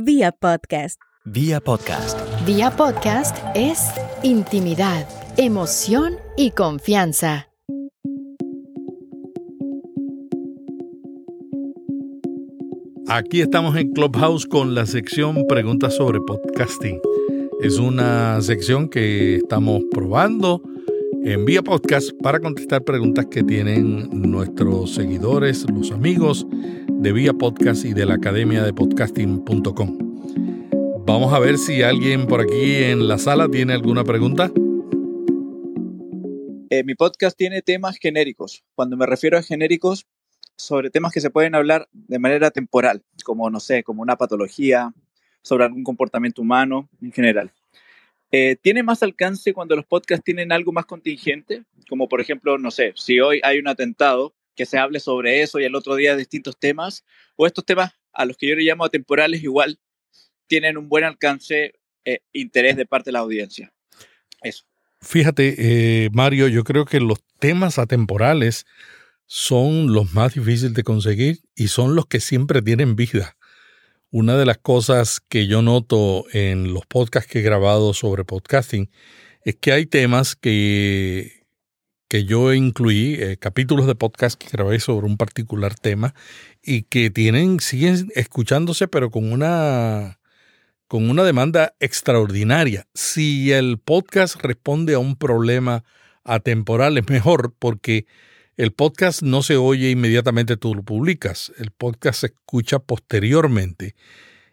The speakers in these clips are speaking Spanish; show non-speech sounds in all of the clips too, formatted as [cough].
vía podcast. Vía podcast. Vía podcast es intimidad, emoción y confianza. Aquí estamos en Clubhouse con la sección Preguntas sobre Podcasting. Es una sección que estamos probando en vía podcast para contestar preguntas que tienen nuestros seguidores, los amigos de Vía Podcast y de la Academia de Podcasting.com. Vamos a ver si alguien por aquí en la sala tiene alguna pregunta. Eh, mi podcast tiene temas genéricos. Cuando me refiero a genéricos, sobre temas que se pueden hablar de manera temporal, como, no sé, como una patología, sobre algún comportamiento humano en general. Eh, ¿Tiene más alcance cuando los podcasts tienen algo más contingente? Como por ejemplo, no sé, si hoy hay un atentado, que se hable sobre eso y el otro día distintos temas, o estos temas a los que yo le llamo atemporales igual tienen un buen alcance, e interés de parte de la audiencia. Eso. Fíjate, eh, Mario, yo creo que los temas atemporales son los más difíciles de conseguir y son los que siempre tienen vida. Una de las cosas que yo noto en los podcasts que he grabado sobre podcasting es que hay temas que, que yo incluí, eh, capítulos de podcast que grabé sobre un particular tema y que tienen, siguen escuchándose, pero con una, con una demanda extraordinaria. Si el podcast responde a un problema atemporal, es mejor porque el podcast no se oye inmediatamente, tú lo publicas. El podcast se escucha posteriormente.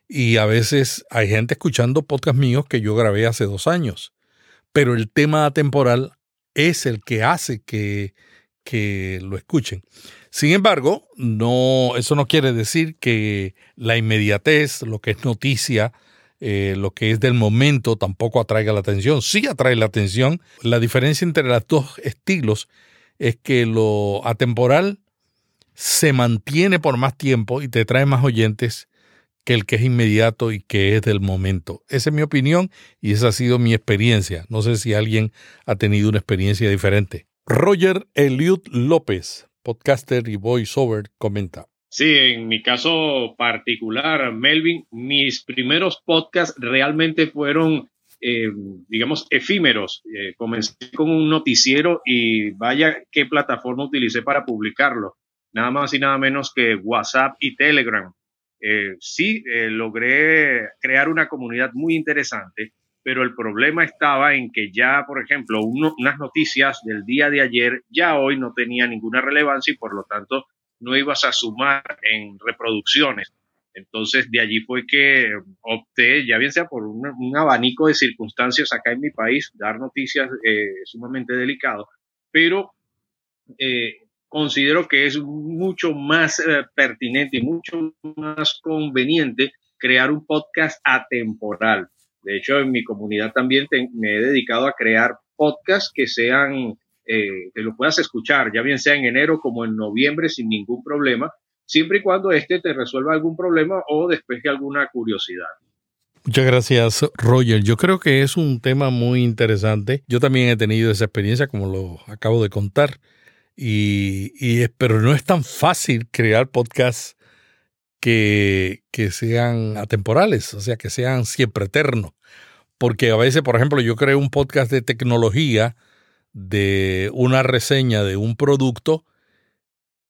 Y a veces hay gente escuchando podcast míos que yo grabé hace dos años. Pero el tema atemporal es el que hace que, que lo escuchen. Sin embargo, no, eso no quiere decir que la inmediatez, lo que es noticia, eh, lo que es del momento, tampoco atraiga la atención. Sí atrae la atención. La diferencia entre los dos estilos es que lo atemporal se mantiene por más tiempo y te trae más oyentes que el que es inmediato y que es del momento. Esa es mi opinión y esa ha sido mi experiencia. No sé si alguien ha tenido una experiencia diferente. Roger Eliud López, podcaster y voiceover, comenta. Sí, en mi caso particular, Melvin, mis primeros podcasts realmente fueron eh, digamos, efímeros. Eh, comencé con un noticiero y vaya qué plataforma utilicé para publicarlo. Nada más y nada menos que WhatsApp y Telegram. Eh, sí, logré crear una comunidad muy interesante, pero el problema estaba en que ya, por ejemplo, unas noticias del día de ayer ya hoy no tenía ninguna relevancia y por lo tanto no ibas a sumar en reproducciones. Entonces, de allí fue que opté, ya bien sea por un, abanico de circunstancias acá en mi país, dar noticias eh, sumamente delicado, pero eh, considero que es mucho más eh, pertinente y mucho más conveniente crear un podcast atemporal. De hecho, en mi comunidad también me he dedicado a crear podcasts que sean, que lo puedas escuchar, ya bien sea en enero como en noviembre sin ningún problema, siempre y cuando éste te resuelva algún problema o despeje alguna curiosidad. Muchas gracias, Roger. Yo creo que es un tema muy interesante. Yo también he tenido esa experiencia, como lo acabo de contar, y, pero no es tan fácil crear podcasts que, que sean atemporales, o sea, que sean siempre eternos. Porque a veces, por ejemplo, yo creo un podcast de tecnología, de una reseña de un producto,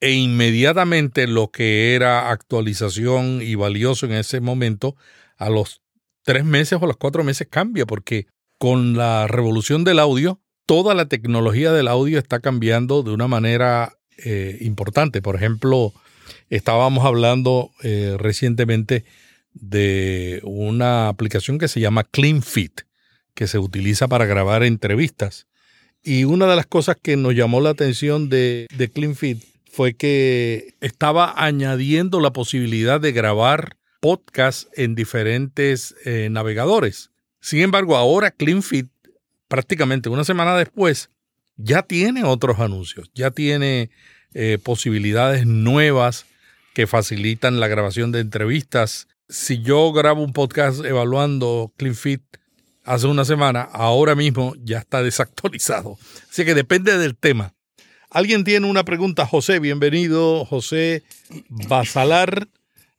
e inmediatamente lo que era actualización y valioso en ese momento, a los tres meses o los cuatro meses cambia, porque con la revolución del audio, toda la tecnología del audio está cambiando de una manera eh, importante. Por ejemplo, estábamos hablando eh, recientemente de una aplicación que se llama CleanFit, que se utiliza para grabar entrevistas. Y una de las cosas que nos llamó la atención de, de CleanFit fue que estaba añadiendo la posibilidad de grabar podcast en diferentes eh, navegadores. Sin embargo, ahora CleanFit, prácticamente una semana después, ya tiene otros anuncios, ya tiene eh, posibilidades nuevas que facilitan la grabación de entrevistas. Si yo grabo un podcast evaluando CleanFit hace una semana, ahora mismo ya está desactualizado. Así que depende del tema. Alguien tiene una pregunta, José, bienvenido, José Basalar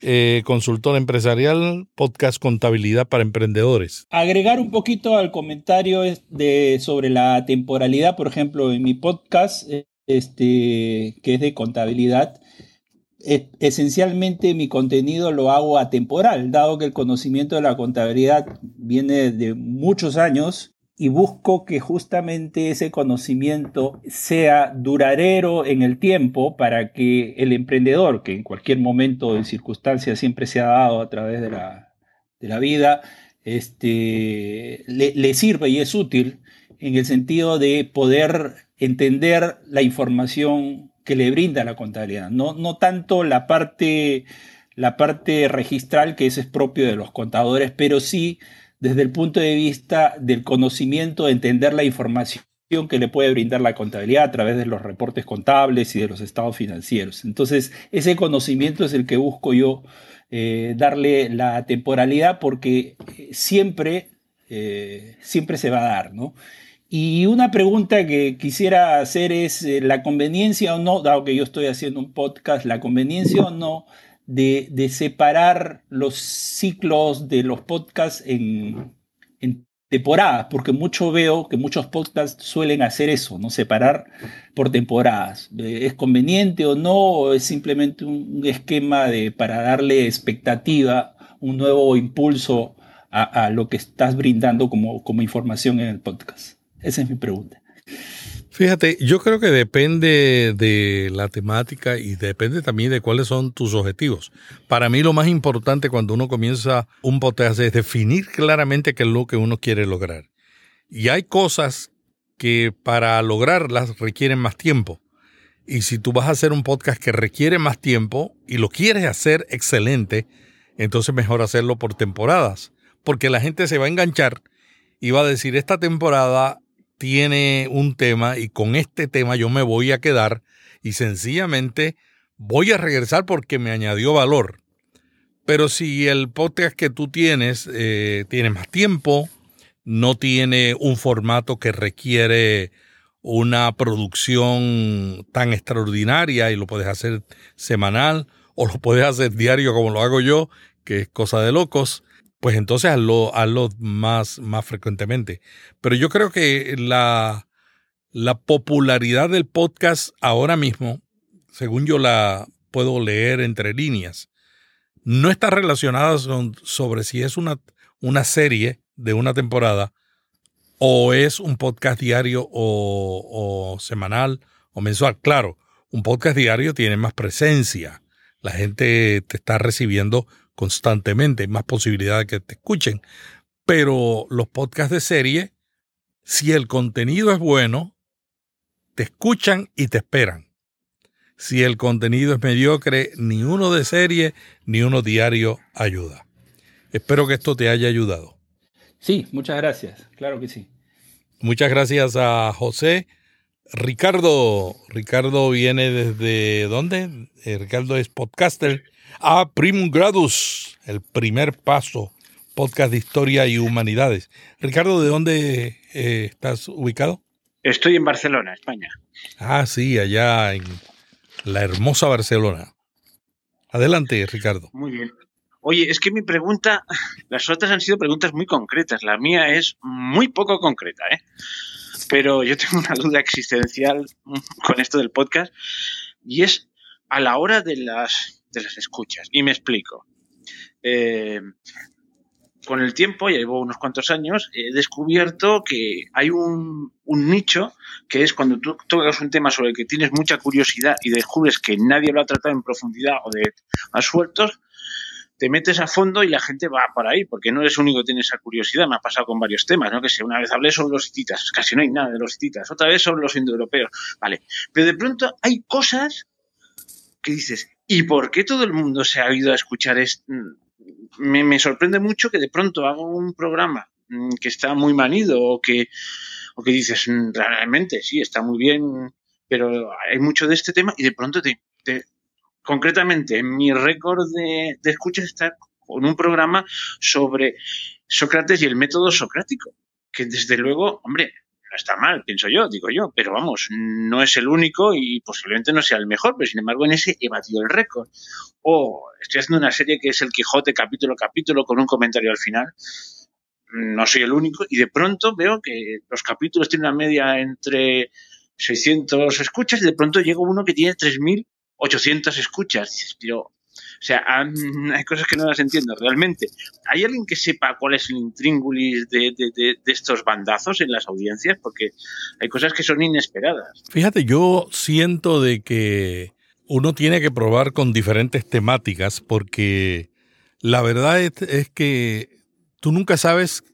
eh, consultor empresarial, podcast Contabilidad para Emprendedores. Agregar un poquito al comentario de, sobre la temporalidad, por ejemplo, en mi podcast, este, que es de contabilidad, esencialmente mi contenido lo hago atemporal, dado que el conocimiento de la contabilidad viene de muchos años y busco que justamente ese conocimiento sea duradero en el tiempo para que el emprendedor, que en cualquier momento de circunstancia siempre se ha dado a través de la, de la vida, este, le, le sirva y es útil en el sentido de poder entender la información que le brinda la contabilidad, no, no tanto la parte, la parte registral, que eso es propio de los contadores, pero sí desde el punto de vista del conocimiento, de entender la información que le puede brindar la contabilidad a través de los reportes contables y de los estados financieros. Entonces, ese conocimiento es el que busco yo eh, darle la temporalidad porque eh, siempre, eh, siempre se va a dar, ¿no? Y una pregunta que quisiera hacer es la conveniencia o no, dado que yo estoy haciendo un podcast, la conveniencia o no de, separar los ciclos de los podcasts en, temporadas, porque mucho veo que muchos podcasts suelen hacer eso, ¿no? Separar por temporadas. ¿Es conveniente o no? ¿O es simplemente un esquema de, para darle expectativa, un nuevo impulso a, lo que estás brindando como, como información en el podcast? Esa es mi pregunta. Fíjate, yo creo que depende de la temática y depende también de cuáles son tus objetivos. Para mí lo más importante cuando uno comienza un podcast es definir claramente qué es lo que uno quiere lograr. Y hay cosas que para lograrlas requieren más tiempo. Y si tú vas a hacer un podcast que requiere más tiempo y lo quieres hacer excelente, entonces mejor hacerlo por temporadas. Porque la gente se va a enganchar y va a decir, esta temporada tiene un tema y con este tema yo me voy a quedar y sencillamente voy a regresar porque me añadió valor. Pero si el podcast que tú tienes eh, tiene más tiempo, no tiene un formato que requiere una producción tan extraordinaria y lo puedes hacer semanal o lo puedes hacer diario como lo hago yo, que es cosa de locos, pues entonces hazlo, hazlo más, más frecuentemente. Pero yo creo que la, la popularidad del podcast ahora mismo, según yo la puedo leer entre líneas, no está relacionada sobre si es una, una serie de una temporada o es un podcast diario o, o, semanal o mensual. Claro, un podcast diario tiene más presencia. La gente te está recibiendo constantemente, hay más posibilidad de que te escuchen. Pero los podcasts de serie, si el contenido es bueno, te escuchan y te esperan. Si el contenido es mediocre, ni uno de serie ni uno diario ayuda. Espero que esto te haya ayudado. Sí, muchas gracias, claro que sí. Muchas gracias a José. Ricardo, Ricardo viene desde ¿dónde? Eh, Ricardo es podcaster a Primum Gradus, el primer paso, podcast de historia y humanidades. Ricardo, ¿de dónde eh, estás ubicado? Estoy en Barcelona, España. Ah, sí, allá en la hermosa Barcelona. Adelante, Ricardo. Muy bien. Oye, es que mi pregunta, las otras han sido preguntas muy concretas, la mía es muy poco concreta, ¿eh? Pero yo tengo una duda existencial con esto del podcast y es a la hora de las de las escuchas. Y me explico. Eh, con el tiempo, ya llevo unos cuantos años, he descubierto que hay un, nicho que es cuando tú tocas un tema sobre el que tienes mucha curiosidad y descubres que nadie lo ha tratado en profundidad o de a sueltos, te metes a fondo y la gente va por ahí, porque no eres único que tiene esa curiosidad. Me ha pasado con varios temas, ¿no? Que sé, una vez hablé sobre los hititas, casi no hay nada de los hititas, otra vez sobre los indoeuropeos, vale. Pero de pronto hay cosas que dices, ¿y por qué todo el mundo se ha ido a escuchar esto? Me, sorprende mucho que de pronto hago un programa mm, que está muy manido o que, o que dices, mm, realmente sí, está muy bien, pero hay mucho de este tema y de pronto te, concretamente en mi récord de, de escuchas está con un programa sobre Sócrates y el método socrático, que desde luego, hombre, está mal, pienso yo, digo yo, pero vamos, no es el único y posiblemente no sea el mejor, pero sin embargo en ese he batido el récord. O estoy haciendo una serie que es el Quijote capítulo a capítulo con un comentario al final. No soy el único y de pronto veo que los capítulos tienen una media entre 600 escuchas y de pronto llega uno que tiene 3.800 escuchas. Pero o sea, hay cosas que no las entiendo realmente. ¿Hay alguien que sepa cuál es el intríngulis de, estos bandazos en las audiencias? Porque hay cosas que son inesperadas. Fíjate, yo siento de que uno tiene que probar con diferentes temáticas porque la verdad es que tú nunca sabes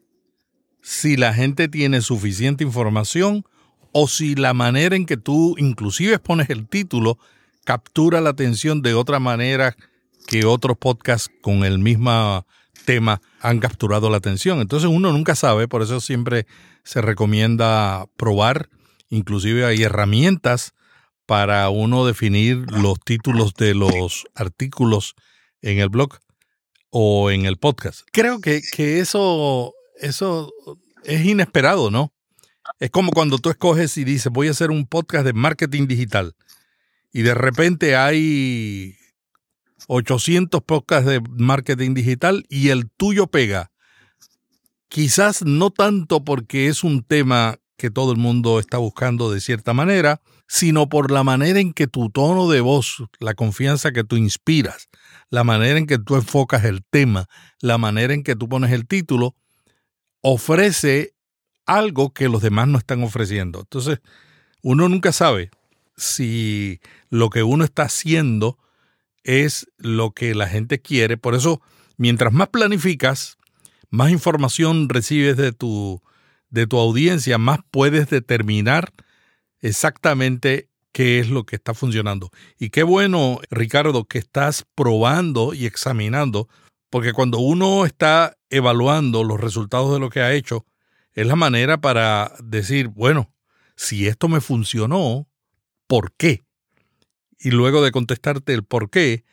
si la gente tiene suficiente información o si la manera en que tú inclusive pones el título captura la atención de otra manera que otros podcasts con el mismo tema han capturado la atención. Entonces uno nunca sabe, por eso siempre se recomienda probar, inclusive hay herramientas para uno definir los títulos de los artículos en el blog o en el podcast. Creo que, que eso, eso es inesperado, ¿no? Es como cuando tú escoges y dices, voy a hacer un podcast de marketing digital y de repente hay 800 podcasts de marketing digital y el tuyo pega. Quizás no tanto porque es un tema que todo el mundo está buscando de cierta manera, sino por la manera en que tu tono de voz, la confianza que tú inspiras, la manera en que tú enfocas el tema, la manera en que tú pones el título, ofrece algo que los demás no están ofreciendo. Entonces, uno nunca sabe si lo que uno está haciendo es lo que la gente quiere. Por eso, mientras más planificas, más información recibes de tu, de tu audiencia, más puedes determinar exactamente qué es lo que está funcionando. Y qué bueno, Ricardo, que estás probando y examinando, porque cuando uno está evaluando los resultados de lo que ha hecho, es la manera para decir, bueno, si esto me funcionó, ¿por qué? Y luego de contestarte el por qué,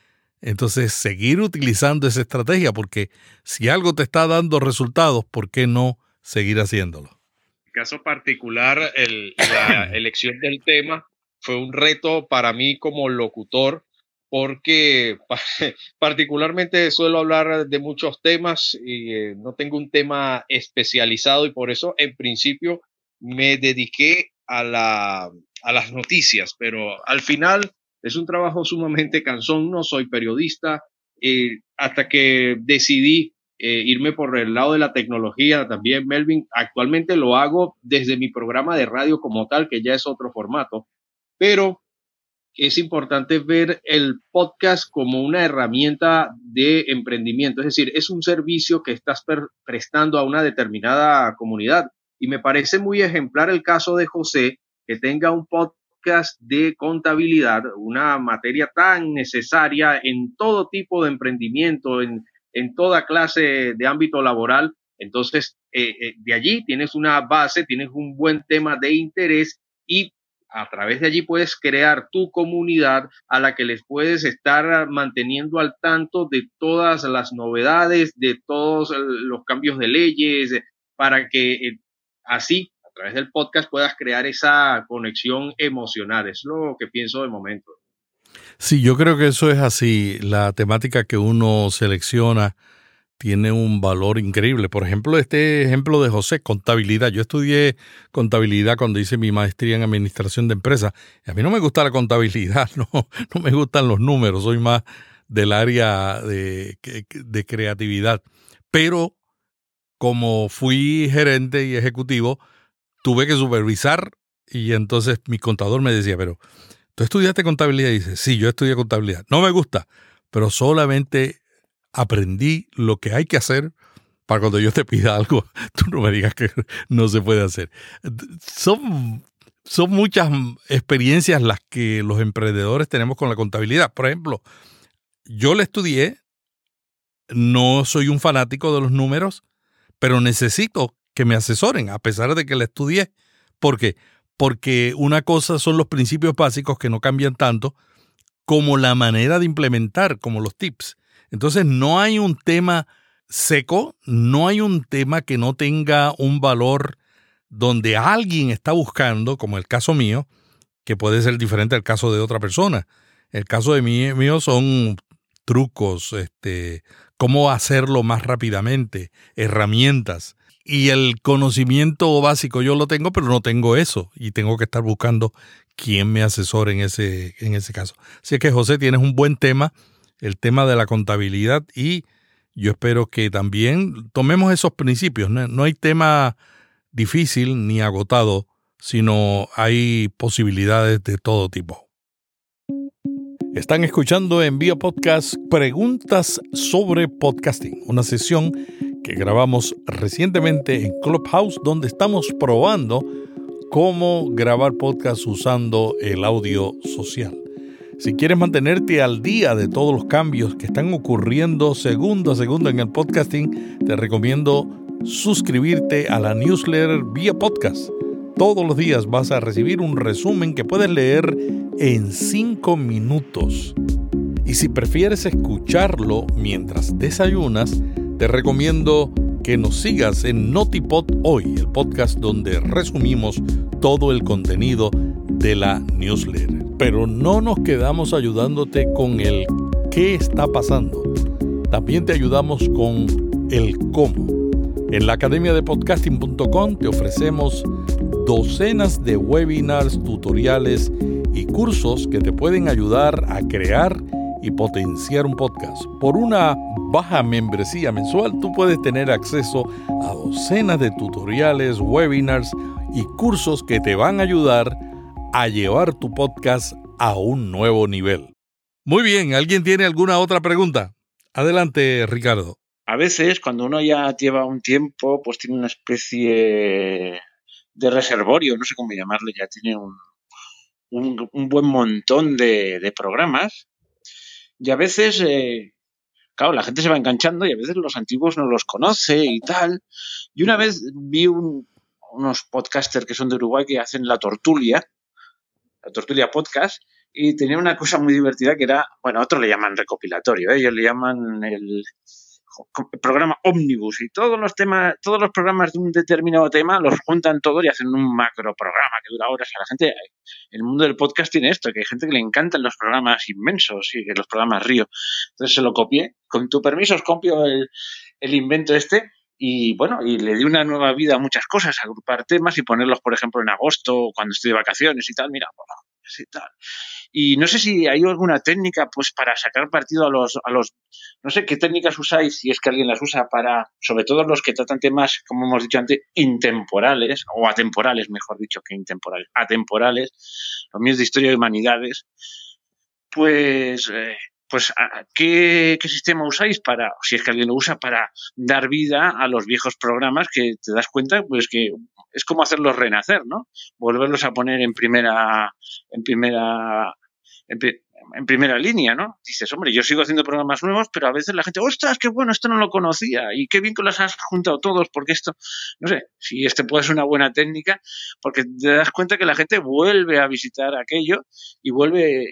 entonces seguir utilizando esa estrategia, porque si algo te está dando resultados, ¿por qué no seguir haciéndolo? En el caso particular, la [coughs] elección del tema fue un reto para mí como locutor, porque [laughs] particularmente suelo hablar de muchos temas y eh, no tengo un tema especializado y por eso en principio me dediqué a, la, a las noticias, pero al final es un trabajo sumamente cansón, no soy periodista, eh, hasta que decidí eh, irme por el lado de la tecnología también, Melvin. Actualmente lo hago desde mi programa de radio como tal, que ya es otro formato, pero es importante ver el podcast como una herramienta de emprendimiento, es decir, es un servicio que estás prestando a una determinada comunidad. Y me parece muy ejemplar el caso de José, que tenga un de contabilidad, una materia tan necesaria en todo tipo de emprendimiento, en, en toda clase de ámbito laboral. Entonces, eh, eh, de allí tienes una base, tienes un buen tema de interés y a través de allí puedes crear tu comunidad a la que les puedes estar manteniendo al tanto de todas las novedades, de todos los cambios de leyes, para que eh, así a través del podcast puedas crear esa conexión emocional. Es lo que pienso de momento. Sí, yo creo que eso es así. La temática que uno selecciona tiene un valor increíble. Por ejemplo, este ejemplo de José, contabilidad. Yo estudié contabilidad cuando hice mi maestría en administración de empresas. a mí no me gusta la contabilidad, [laughs] no, no me gustan los números, soy más del área de, de creatividad. Pero como fui gerente y ejecutivo, tuve que supervisar y entonces mi contador me decía, pero tú estudiaste contabilidad y dice, sí, yo estudié contabilidad. No me gusta, pero solamente aprendí lo que hay que hacer para cuando yo te pida algo, [laughs] tú no me digas que no se puede hacer. Son, son muchas experiencias las que los emprendedores tenemos con la contabilidad. Por ejemplo, yo le estudié, no soy un fanático de los números, pero necesito que me asesoren, a pesar de que la estudié. ¿Por qué? Porque una cosa son los principios básicos que no cambian tanto, como la manera de implementar, como los tips. Entonces no hay un tema seco, no hay un tema que no tenga un valor donde alguien está buscando, como el caso mío, que puede ser diferente al caso de otra persona. El caso de mí, mío son trucos, este, cómo hacerlo más rápidamente, herramientas. Y el conocimiento básico yo lo tengo, pero no tengo eso. Y tengo que estar buscando quién me asesore en ese, en ese caso. Así que José, tienes un buen tema, el tema de la contabilidad y yo espero que también tomemos esos principios. No, hay tema difícil ni agotado, sino hay posibilidades de todo tipo. Están escuchando en Vía Podcast Preguntas sobre Podcasting, una sesión que grabamos recientemente en Clubhouse donde estamos probando cómo grabar podcast usando el audio social. Si quieres mantenerte al día de todos los cambios que están ocurriendo segundo a segundo en el podcasting, te recomiendo suscribirte a la newsletter vía podcast. Todos los días vas a recibir un resumen que puedes leer en 5 minutos. Y si prefieres escucharlo mientras desayunas, te recomiendo que nos sigas en Notipod Hoy, el podcast donde resumimos todo el contenido de la newsletter. Pero no nos quedamos ayudándote con el qué está pasando. También te ayudamos con el cómo. En la academia de podcasting.com te ofrecemos docenas de webinars, tutoriales y cursos que te pueden ayudar a crear y potenciar un podcast. Por una baja membresía mensual, tú puedes tener acceso a docenas de tutoriales, webinars y cursos que te van a ayudar a llevar tu podcast a un nuevo nivel. Muy bien, ¿alguien tiene alguna otra pregunta? Adelante, Ricardo. A veces, cuando uno ya lleva un tiempo, pues tiene una especie de reservorio, no sé cómo llamarle, ya tiene un, un, buen montón de, programas. Y a veces eh, claro, la gente se va enganchando y a veces los antiguos no los conoce y tal. Y una vez vi unos podcasters que son de Uruguay que hacen la tortulia, la tortulia podcast, y tenía una cosa muy divertida que era, bueno, otros le llaman recopilatorio, ¿eh? ellos le llaman el, programa Omnibus y todos los temas, todos los programas de un determinado tema los juntan todos y hacen un macro programa que dura horas. A la gente, el mundo del podcast tiene esto, que hay gente que le encantan los programas inmensos y los programas río. Entonces se lo copié. Con tu permiso os copio el, el invento este y bueno, y le di una nueva vida a muchas cosas, agrupar temas y ponerlos, por ejemplo, en agosto, cuando estoy de vacaciones y tal. Mira, bueno, y tal. Y no sé si hay alguna técnica pues para sacar partido a los, a los, no sé qué técnicas usáis, si es que alguien las usa para, sobre todo los que tratan temas, como hemos dicho antes, intemporales, o atemporales, mejor dicho que intemporales, atemporales, los míos de historia de humanidades, pues, eh, pues ¿qué, ¿qué, sistema usáis para, si es que alguien lo usa, para dar vida a los viejos programas que te das cuenta, pues que es como hacerlos renacer, ¿no? Volverlos a poner en primera, en primera, en, primera línea, ¿no? Dices, hombre, yo sigo haciendo programas nuevos, pero a veces la gente, ostras, qué bueno, esto no lo conocía y qué bien que los has juntado todos, porque esto, no sé, si este puede ser una buena técnica, porque te das cuenta que la gente vuelve a visitar aquello y vuelve,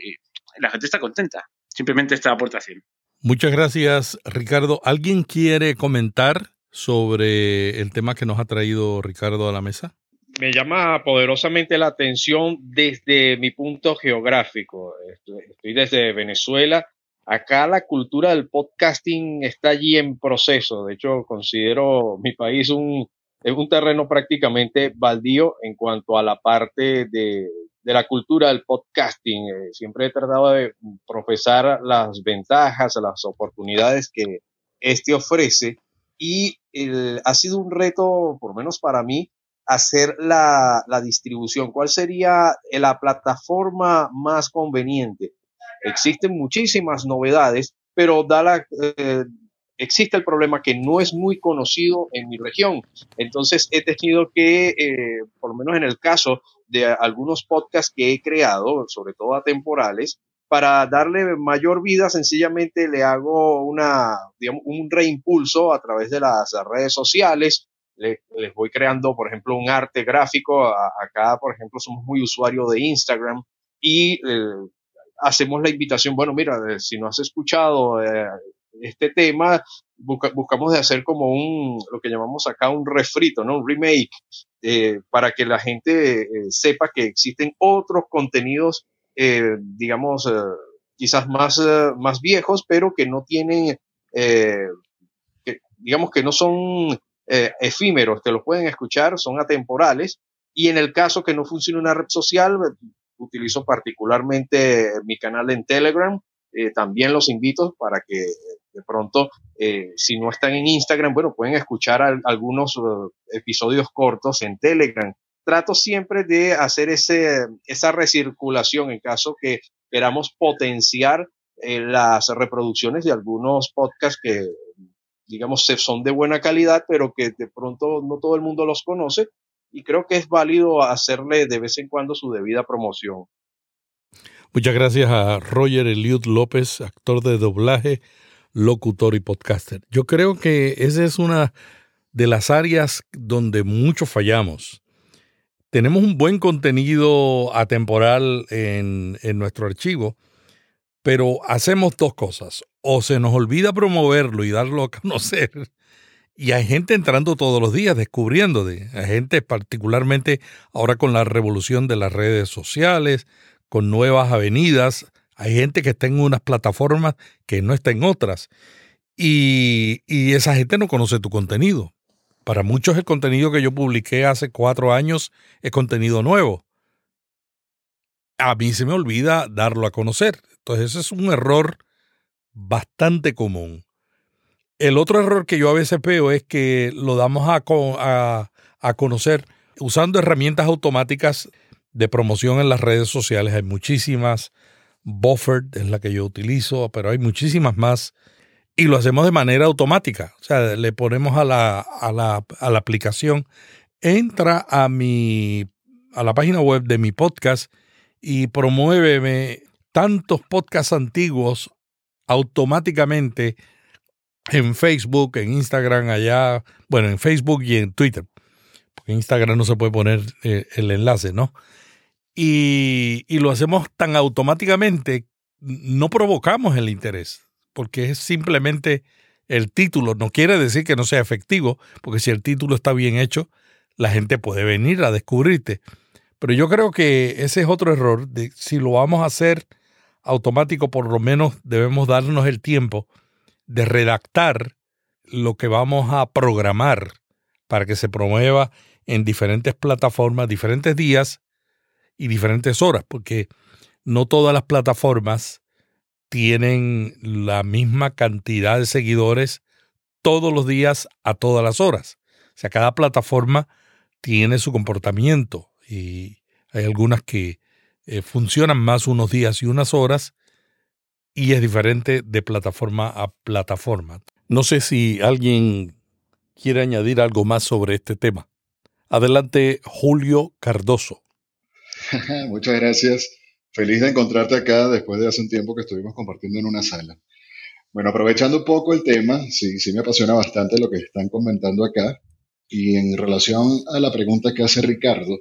la gente está contenta simplemente esta aportación. Muchas gracias, Ricardo. ¿Alguien quiere comentar sobre el tema que nos ha traído Ricardo a la mesa? Me llama poderosamente la atención desde mi punto geográfico. Estoy desde Venezuela. Acá la cultura del podcasting está allí en proceso. De hecho, considero mi país un, un terreno prácticamente baldío en cuanto a la parte de, de la cultura del podcasting. Eh, siempre he tratado de profesar las ventajas, las oportunidades que este ofrece y ha sido un reto, por lo menos para mí, hacer la, distribución. ¿Cuál sería la plataforma más conveniente? Existen muchísimas novedades, pero da la, eh, existe el problema que no es muy conocido en mi región. Entonces he tenido que, eh, por lo menos en el caso de algunos podcasts que he creado, sobre todo atemporales, para darle mayor vida, sencillamente le hago una, digamos, un reimpulso a través de las redes sociales. les voy creando, por ejemplo, un arte gráfico. acá, por ejemplo, somos muy usuarios de Instagram y eh, hacemos la invitación, bueno, mira, eh, si no has escuchado este tema, buscamos de hacer como un, lo que llamamos acá un refrito, ¿no? Un remake, eh, para que la gente eh, sepa que existen otros contenidos, eh, digamos, quizás más, más viejos, pero que no tienen, que, digamos que no son efímeros, que los pueden escuchar, son atemporales. Y en el caso que no funcione una red social, utilizo particularmente mi canal en Telegram. también los invito para que de pronto, eh, si no están en Instagram, bueno, pueden escuchar algunos uh, episodios cortos en Telegram. Trato siempre de hacer ese, esa recirculación en caso que queramos potenciar eh, las reproducciones de algunos podcasts que, digamos, son de buena calidad, pero que de pronto no todo el mundo los conoce. Y creo que es válido hacerle de vez en cuando su debida promoción. Muchas gracias a Roger Eliud López, actor de doblaje, locutor y podcaster. Yo creo que esa es una de las áreas donde mucho fallamos. Tenemos un buen contenido atemporal en, en nuestro archivo, pero hacemos dos cosas. O se nos olvida promoverlo y darlo a conocer, y hay gente entrando todos los días, descubriendo de hay gente particularmente ahora con la revolución de las redes sociales, con nuevas avenidas, hay gente que está en unas plataformas que no está en otras. Y, esa gente no conoce tu contenido. Para muchos el contenido que yo publiqué hace cuatro años es contenido nuevo. A mí se me olvida darlo a conocer. Entonces ese es un error bastante común. El otro error que yo a veces veo es que lo damos a, a, conocer usando herramientas automáticas de promoción en las redes sociales. Hay muchísimas Buffert es la que yo utilizo, pero hay muchísimas más. Y lo hacemos de manera automática. O sea, le ponemos a la, a la, a la aplicación, entra a mi a la página web de mi podcast y promuéveme tantos podcasts antiguos automáticamente en Facebook, en Instagram, allá, bueno, en Facebook y en Twitter. Porque en Instagram no se puede poner eh, el enlace, ¿no? Y, lo hacemos tan automáticamente, no provocamos el interés, porque es simplemente el título. No quiere decir que no sea efectivo, porque si el título está bien hecho, la gente puede venir a descubrirte. Pero yo creo que ese es otro error. De, si lo vamos a hacer automático, por lo menos debemos darnos el tiempo de redactar lo que vamos a programar para que se promueva en diferentes plataformas, diferentes días y diferentes horas, porque no todas las plataformas tienen la misma cantidad de seguidores todos los días a todas las horas. O sea, cada plataforma tiene su comportamiento y hay algunas que eh, funcionan más unos días y unas horas y es diferente de plataforma a plataforma. No sé si alguien quiere añadir algo más sobre este tema. Adelante, Julio Cardoso. [laughs] Muchas gracias. Feliz de encontrarte acá después de hace un tiempo que estuvimos compartiendo en una sala. Bueno, aprovechando un poco el tema, sí, sí me apasiona bastante lo que están comentando acá. Y en relación a la pregunta que hace Ricardo,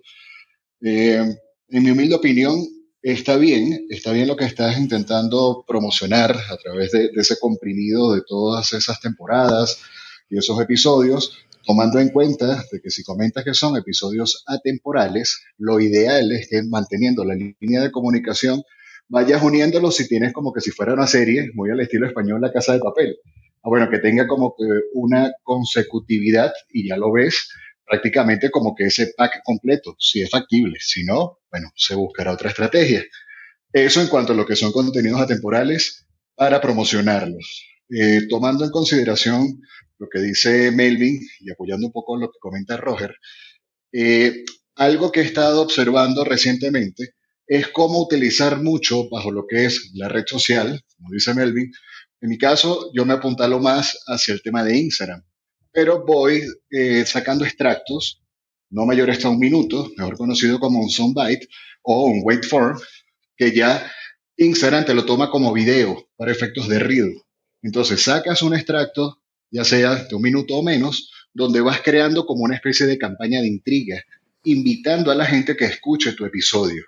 eh, en mi humilde opinión, está bien, está bien lo que estás intentando promocionar a través de ese comprimido de todas esas temporadas y esos episodios, tomando en cuenta de que si comentas que son episodios atemporales, lo ideal es que manteniendo la línea de comunicación vayas uniéndolos si tienes como que si fuera una serie, muy al estilo español La Casa de Papel. Ah, bueno, que tenga como que una consecutividad y ya lo ves prácticamente como que ese pack completo, si es factible. Si no, bueno, se buscará otra estrategia. Eso en cuanto a lo que son contenidos atemporales para promocionarlos. Eh, tomando en consideración lo que dice Melvin y apoyando un poco lo que comenta Roger, eh, algo que he estado observando recientemente es cómo utilizar mucho bajo lo que es la red social, como dice Melvin. En mi caso, yo me apuntalo más hacia el tema de Instagram, pero voy eh, sacando extractos, no mayores a un minuto, mejor conocido como un soundbite o un wait for, que ya Instagram te lo toma como video para efectos de reel. Entonces sacas un extracto, ya sea de un minuto o menos, donde vas creando como una especie de campaña de intriga, invitando a la gente que escuche tu episodio.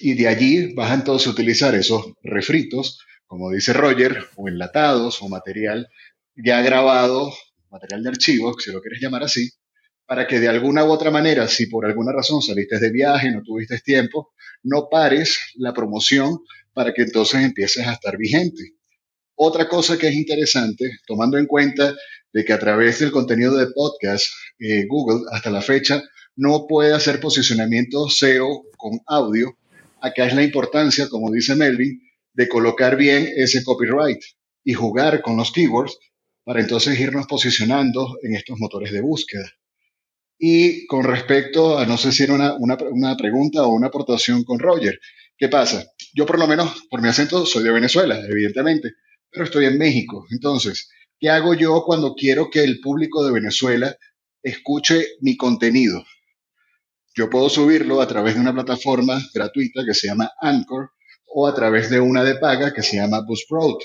Y de allí vas entonces a utilizar esos refritos como dice Roger, o enlatados o material ya grabado, material de archivo, si lo quieres llamar así, para que de alguna u otra manera, si por alguna razón saliste de viaje, no tuviste tiempo, no pares la promoción para que entonces empieces a estar vigente. Otra cosa que es interesante, tomando en cuenta de que a través del contenido de podcast, eh, Google hasta la fecha no puede hacer posicionamiento SEO con audio, acá es la importancia, como dice Melvin, de colocar bien ese copyright y jugar con los keywords para entonces irnos posicionando en estos motores de búsqueda. Y con respecto a, no sé si era una, una, pregunta o una aportación con Roger, ¿qué pasa? Yo por lo menos, por mi acento, soy de Venezuela, evidentemente, pero estoy en México. Entonces, ¿qué hago yo cuando quiero que el público de Venezuela escuche mi contenido? Yo puedo subirlo a través de una plataforma gratuita que se llama Anchor o a través de una de paga que se llama Buzzsprout.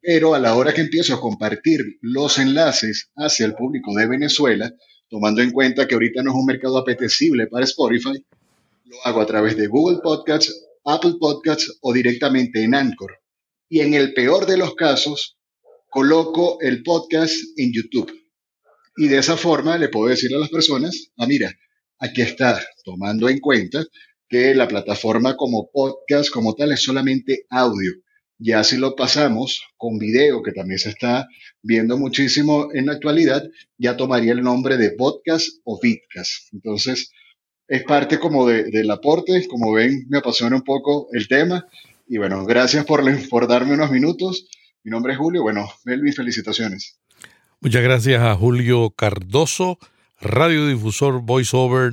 Pero a la hora que empiezo a compartir los enlaces hacia el público de Venezuela, tomando en cuenta que ahorita no es un mercado apetecible para Spotify, lo hago a través de Google Podcasts, Apple Podcasts o directamente en Anchor. Y en el peor de los casos, coloco el podcast en YouTube. Y de esa forma le puedo decir a las personas, ah, mira, aquí está, tomando en cuenta que la plataforma como podcast como tal es solamente audio. Ya si lo pasamos con video, que también se está viendo muchísimo en la actualidad, ya tomaría el nombre de podcast o vidcast. Entonces, es parte como del aporte. Como ven, me apasiona un poco el tema. Y bueno, gracias por, [laughs] por darme unos minutos. Mi nombre es Julio. Bueno, Melvin, felicitaciones. Muchas gracias a Julio Cardoso, radiodifusor, voiceover,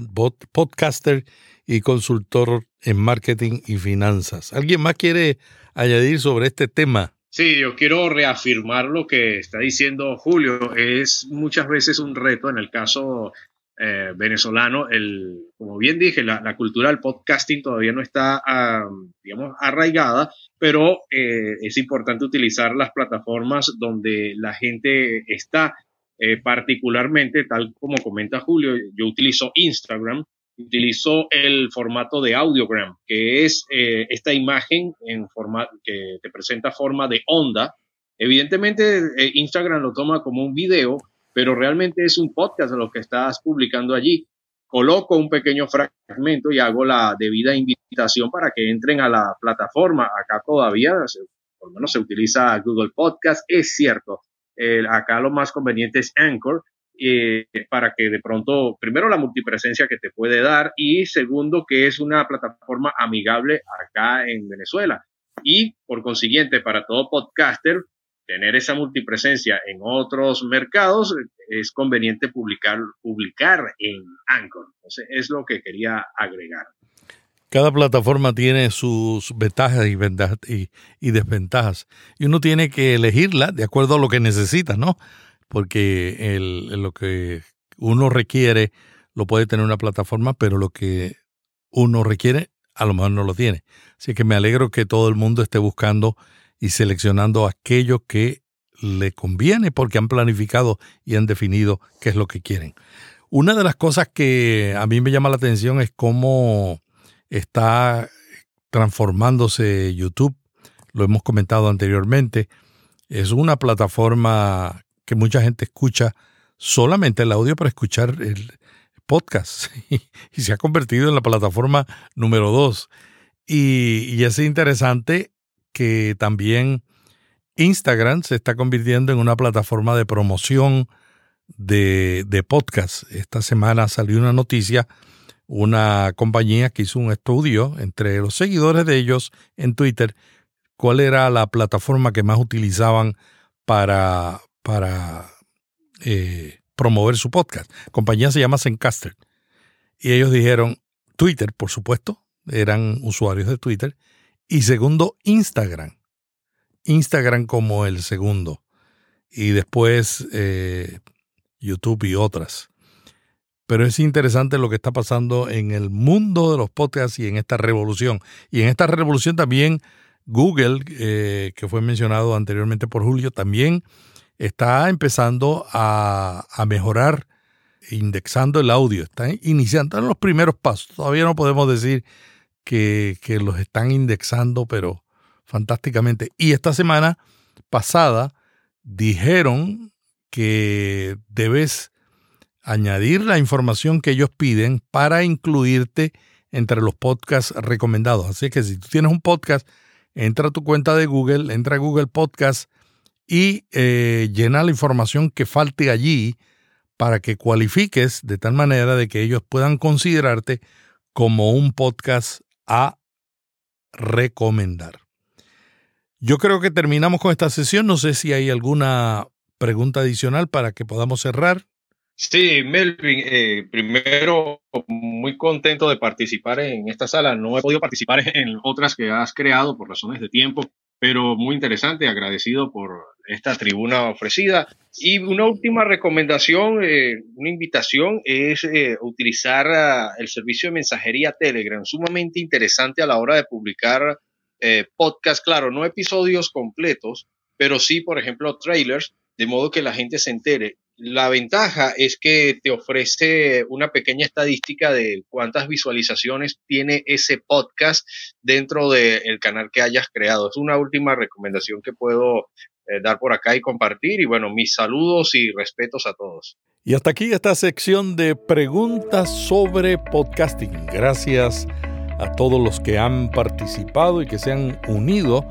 podcaster y consultor en marketing y finanzas. ¿Alguien más quiere añadir sobre este tema? Sí, yo quiero reafirmar lo que está diciendo Julio. Es muchas veces un reto en el caso eh, venezolano. El, como bien dije, la, cultura del podcasting todavía no está, digamos, arraigada, pero eh, es importante utilizar las plataformas donde la gente está. Eh, particularmente, tal como comenta Julio, yo utilizo Instagram utilizó el formato de audiogram, que es esta imagen en forma, que te presenta forma de onda. Evidentemente, Instagram lo toma como un video, pero realmente es un podcast lo que estás publicando allí. Coloco un pequeño fragmento y hago la debida invitación para que entren a la plataforma. Acá todavía, por lo menos se utiliza Google Podcast, es cierto. acá lo más conveniente es Anchor, eh, para que de pronto, primero la multipresencia que te puede dar y segundo que es una plataforma amigable acá en Venezuela. Y por consiguiente, para todo podcaster, tener esa multipresencia en otros mercados es conveniente publicar, publicar en Anchor. Entonces, es lo que quería agregar. Cada plataforma tiene sus ventajas y, y, desventajas. Y uno tiene que elegirla de acuerdo a lo que necesita, ¿no? porque lo que uno requiere lo puede tener una plataforma, pero lo que uno requiere a lo mejor no lo tiene. Así que me alegro que todo el mundo esté buscando y seleccionando aquello que le conviene porque han planificado y han definido qué es lo que quieren. Una de las cosas que a mí me llama la atención es cómo está transformándose YouTube. Lo hemos comentado anteriormente. Es una plataforma que mucha gente escucha solamente el audio para escuchar el podcast [laughs] y, se ha convertido en la plataforma número dos. Y, es interesante que también Instagram se está convirtiendo en una plataforma de promoción de, de podcast. Esta semana salió una noticia, una compañía que hizo un estudio entre los seguidores de ellos en Twitter, cuál era la plataforma que más utilizaban para, para eh, promover su podcast. La compañía se llama Zencaster. Y ellos dijeron Twitter, por supuesto, eran usuarios de Twitter. Y segundo, Instagram. Instagram como el segundo. Y después eh, YouTube y otras. Pero es interesante lo que está pasando en el mundo de los podcasts y en esta revolución. Y en esta revolución también Google, eh, que fue mencionado anteriormente por Julio, también está empezando a, mejorar indexando el audio, está iniciando en los primeros pasos. Todavía no podemos decir que, los están indexando, pero fantásticamente. Y esta semana pasada dijeron que debes añadir la información que ellos piden para incluirte entre los podcasts recomendados. Así que si tú tienes un podcast, entra a tu cuenta de Google, entra a Google Podcast y eh, llena la información que falte allí para que cualifiques de tal manera de que ellos puedan considerarte como un podcast a recomendar. Yo creo que terminamos con esta sesión. No sé si hay alguna pregunta adicional para que podamos cerrar. Sí, Melvin, eh, primero muy contento de participar en esta sala. No he podido participar en otras que has creado por razones de tiempo, pero muy interesante, agradecido por esta tribuna ofrecida. Y una última recomendación, eh, una invitación es eh, utilizar ah, el servicio de mensajería Telegram, sumamente interesante a la hora de publicar podcast, claro, no episodios completos, pero sí, por ejemplo, trailers, de modo que la gente se entere la ventaja es que te ofrece una pequeña estadística de cuántas visualizaciones tiene ese podcast dentro del canal que hayas creado. Es una última recomendación que puedo eh, dar por acá y compartir. Y bueno, mis saludos y respetos a todos. Y hasta aquí esta sección de preguntas sobre podcasting. Gracias a todos los que han participado y que se han unido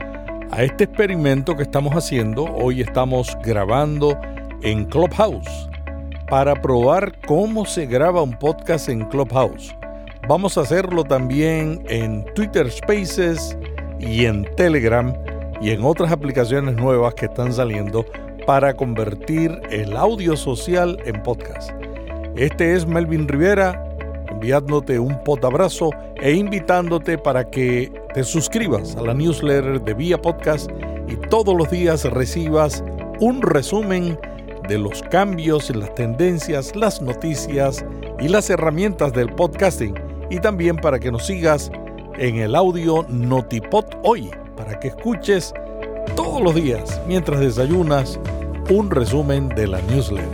a este experimento que estamos haciendo. Hoy estamos grabando en Clubhouse para probar cómo se graba un podcast en Clubhouse. Vamos a hacerlo también en Twitter Spaces y en Telegram y en otras aplicaciones nuevas que están saliendo para convertir el audio social en podcast. Este es Melvin Rivera enviándote un pot abrazo e invitándote para que te suscribas a la newsletter de Vía Podcast y todos los días recibas un resumen de los cambios las tendencias, las noticias y las herramientas del podcasting y también para que nos sigas en el audio Notipod hoy, para que escuches todos los días mientras desayunas un resumen de la newsletter.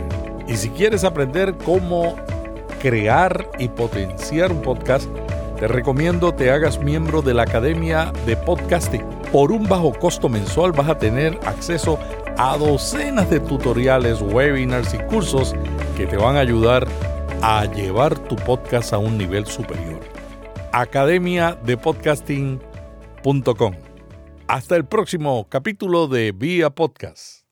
Y si quieres aprender cómo crear y potenciar un podcast, te recomiendo te hagas miembro de la Academia de Podcasting. Por un bajo costo mensual vas a tener acceso a docenas de tutoriales, webinars y cursos que te van a ayudar a llevar tu podcast a un nivel superior. Academia de Podcasting.com. Hasta el próximo capítulo de Vía Podcast.